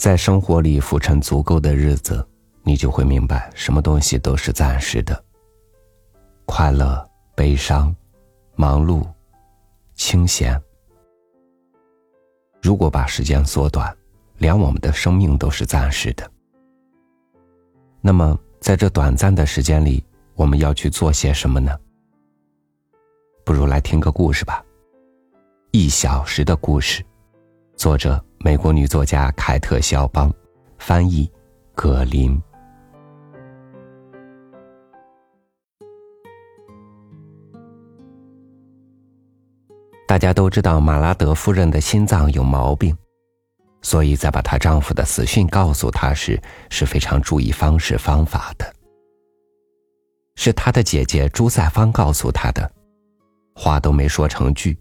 在生活里浮沉足够的日子，你就会明白，什么东西都是暂时的。快乐、悲伤、忙碌、清闲。如果把时间缩短，连我们的生命都是暂时的。那么，在这短暂的时间里，我们要去做些什么呢？不如来听个故事吧，《一小时的故事》，作者美国女作家凯特·肖邦，翻译葛林。大家都知道马拉德夫人的心脏有毛病，所以在把她丈夫的死讯告诉她时，是非常注意方式方法的。是她的姐姐朱塞芳告诉她的，话都没说成句，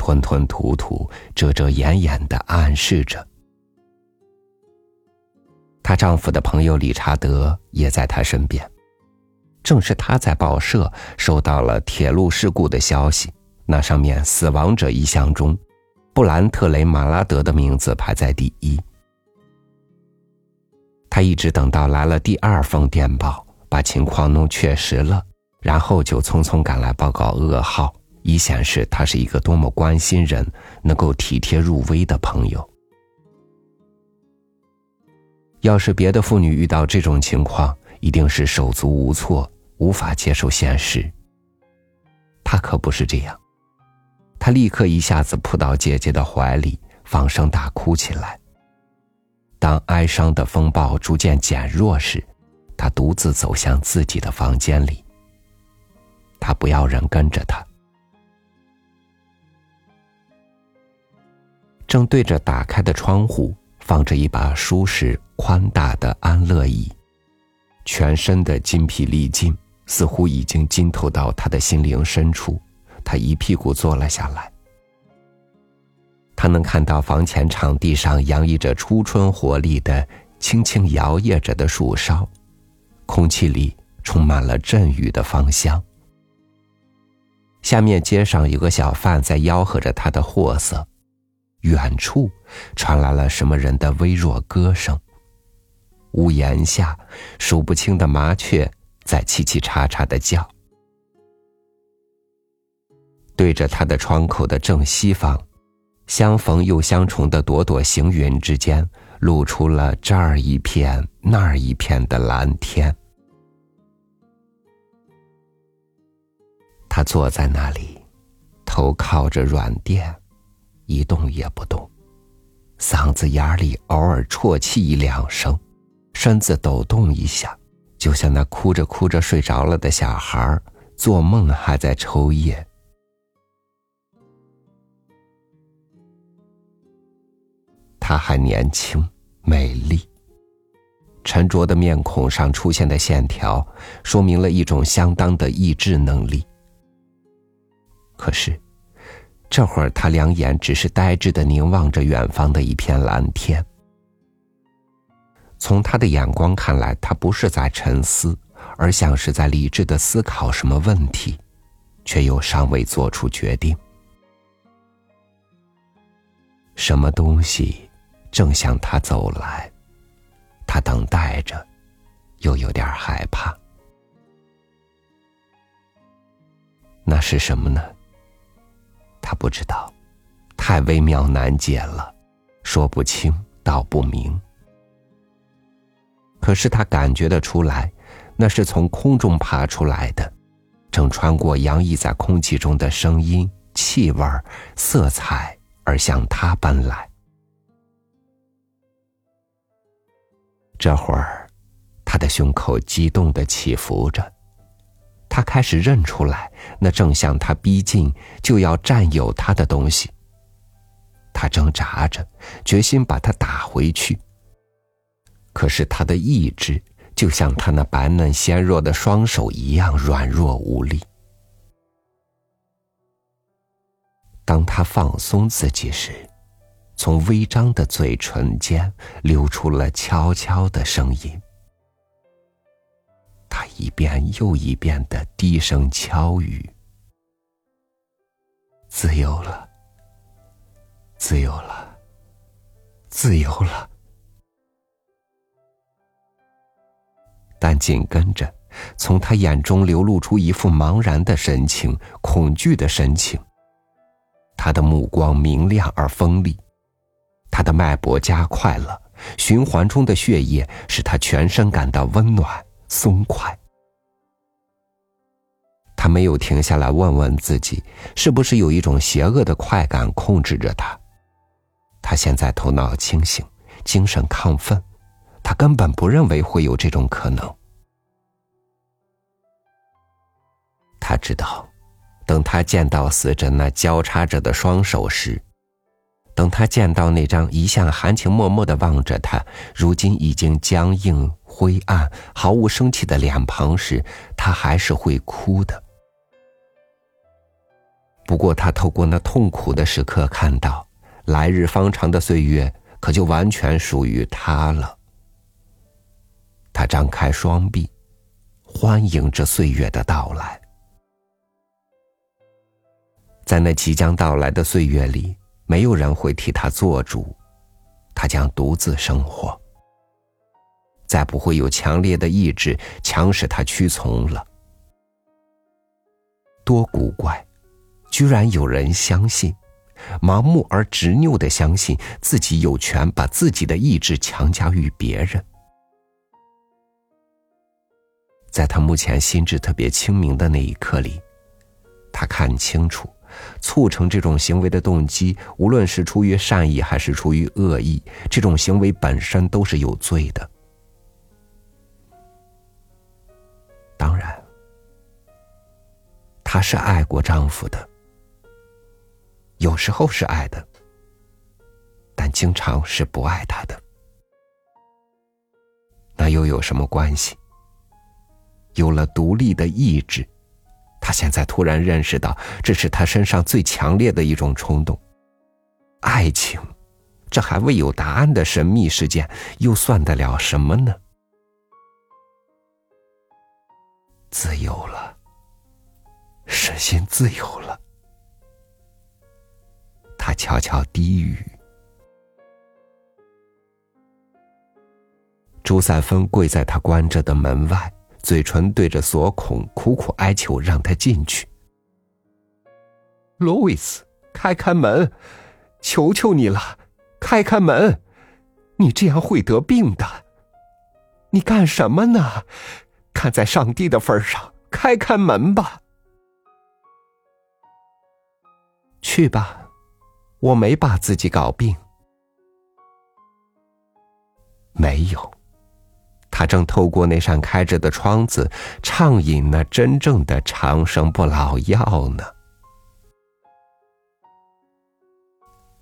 吞吞吐吐、遮遮掩掩的暗示着。她丈夫的朋友理查德也在她身边，正是他在报社收到了铁路事故的消息。那上面死亡者一项中，布兰特雷·马拉德的名字排在第一。他一直等到来了第二封电报，把情况弄确实了，然后就匆匆赶来报告噩耗，以显示他是一个多么关心人、能够体贴入微的朋友。要是别的妇女遇到这种情况，一定是手足无措，无法接受现实。他可不是这样。他立刻一下子扑到姐姐的怀里，放声大哭起来。当哀伤的风暴逐渐减弱时，他独自走向自己的房间里。他不要人跟着他，正对着打开的窗户放着一把舒适宽大的安乐椅，全身的筋疲力尽，似乎已经浸透到他的心灵深处。他一屁股坐了下来。他能看到房前场地上洋溢着初春活力的、轻轻摇曳着的树梢，空气里充满了阵雨的芳香。下面街上有个小贩在吆喝着他的货色，远处传来了什么人的微弱歌声。屋檐下，数不清的麻雀在叽叽喳喳的叫。对着他的窗口的正西方，相逢又相重的朵朵行云之间，露出了这儿一片那儿一片的蓝天。他坐在那里，头靠着软垫，一动也不动，嗓子眼里偶尔啜泣一两声，身子抖动一下，就像那哭着哭着睡着了的小孩做梦还在抽噎。她还年轻，美丽。沉着的面孔上出现的线条，说明了一种相当的意志能力。可是，这会儿他两眼只是呆滞的凝望着远方的一片蓝天。从他的眼光看来，他不是在沉思，而像是在理智的思考什么问题，却又尚未做出决定。什么东西？正向他走来，他等待着，又有点害怕。那是什么呢？他不知道，太微妙难解了，说不清道不明。可是他感觉得出来，那是从空中爬出来的，正穿过洋溢在空气中的声音、气味、色彩，而向他奔来。这会儿，他的胸口激动的起伏着，他开始认出来那正向他逼近、就要占有他的东西。他挣扎着，决心把他打回去。可是他的意志就像他那白嫩纤弱的双手一样软弱无力。当他放松自己时，从微张的嘴唇间流出了悄悄的声音，他一遍又一遍的低声敲语。自由了自由了自由了。但紧跟着从他眼中流露出一副茫然的神情恐惧的神情。他的目光明亮而锋利。他的脉搏加快了循环中的血液使他全身感到温暖。松快。他没有停下来问问自己，是不是有一种邪恶的快感控制着他。他现在头脑清醒，精神亢奋，他根本不认为会有这种可能。他知道，等他见到死者那交叉着的双手时，等他见到那张一向含情脉脉的望着他，如今已经僵硬、灰暗、毫无生气的脸庞时，他还是会哭的。不过，他透过那痛苦的时刻看到，来日方长的岁月可就完全属于他了。他张开双臂，欢迎着岁月的到来。在那即将到来的岁月里，没有人会替他做主，他将独自生活。再不会有强烈的意志强使他屈从了。多古怪！居然有人相信，盲目而执拗的相信自己有权把自己的意志强加于别人。在他目前心智特别清明的那一刻里，他看清楚，促成这种行为的动机，无论是出于善意还是出于恶意，这种行为本身都是有罪的。她是爱过丈夫的。有时候是爱的，但经常是不爱他的。那又有什么关系？有了独立的意志，他现在突然认识到，这是他身上最强烈的一种冲动。爱情，这还未有答案的神秘事件，又算得了什么呢？自由了，身心自由了。他悄悄低语。朱赛芬跪在他关着的门外，嘴唇对着锁孔，苦苦哀求让他进去。罗维斯，开开门，求求你了，开开门！你这样会得病的。你干什么呢？看在上帝的份上，开开门吧。去吧。我没把自己搞病，没有，他正透过那扇开着的窗子，畅饮那真正的长生不老药呢。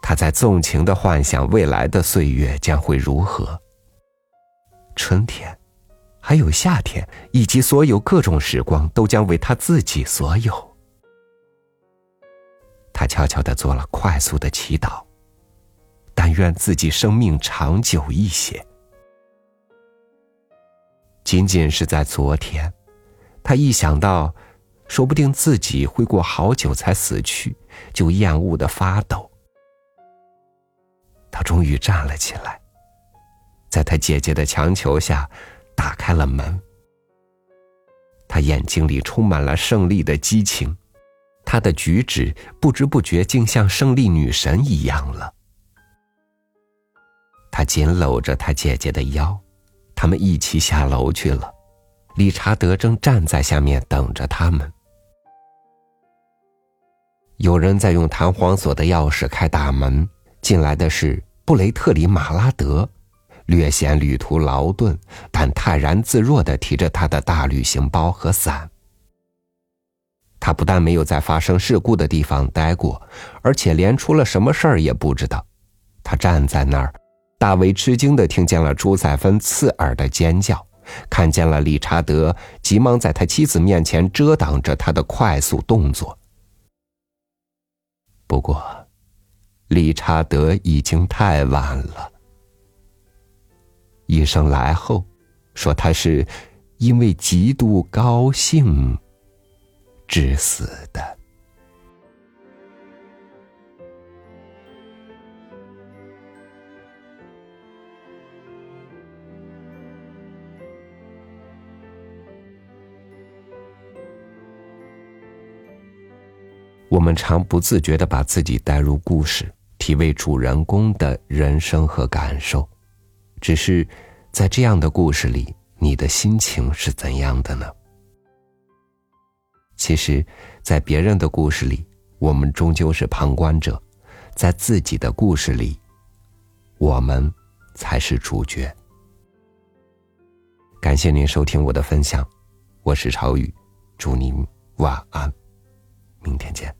他在纵情的幻想未来的岁月将会如何，春天，还有夏天，以及所有各种时光，都将为他自己所有。他悄悄的做了快速的祈祷，但愿自己生命长久一些。仅仅是在昨天，他一想到，说不定自己会过好久才死去，就厌恶的发抖。他终于站了起来，在他姐姐的强求下，打开了门。他眼睛里充满了胜利的激情。她的举止不知不觉竟像胜利女神一样了。他紧搂着他姐姐的腰，他们一起下楼去了。理查德正站在下面等着他们。有人在用弹簧锁的钥匙开大门，进来的是布雷特里·马拉德，略显旅途劳顿，但泰然自若的提着他的大旅行包和伞。他不但没有在发生事故的地方待过，而且连出了什么事儿也不知道。他站在那儿，大为吃惊的听见了朱塞芬刺耳的尖叫，看见了理查德急忙在他妻子面前遮挡着他的快速动作。不过，理查德已经太晚了。医生来后，说他是因为极度高兴。致死的。我们常不自觉的把自己带入故事，体味主人公的人生和感受。只是，在这样的故事里，你的心情是怎样的呢？其实，在别人的故事里，我们终究是旁观者；在自己的故事里，我们才是主角。感谢您收听我的分享，我是朝宇，祝您晚安，明天见。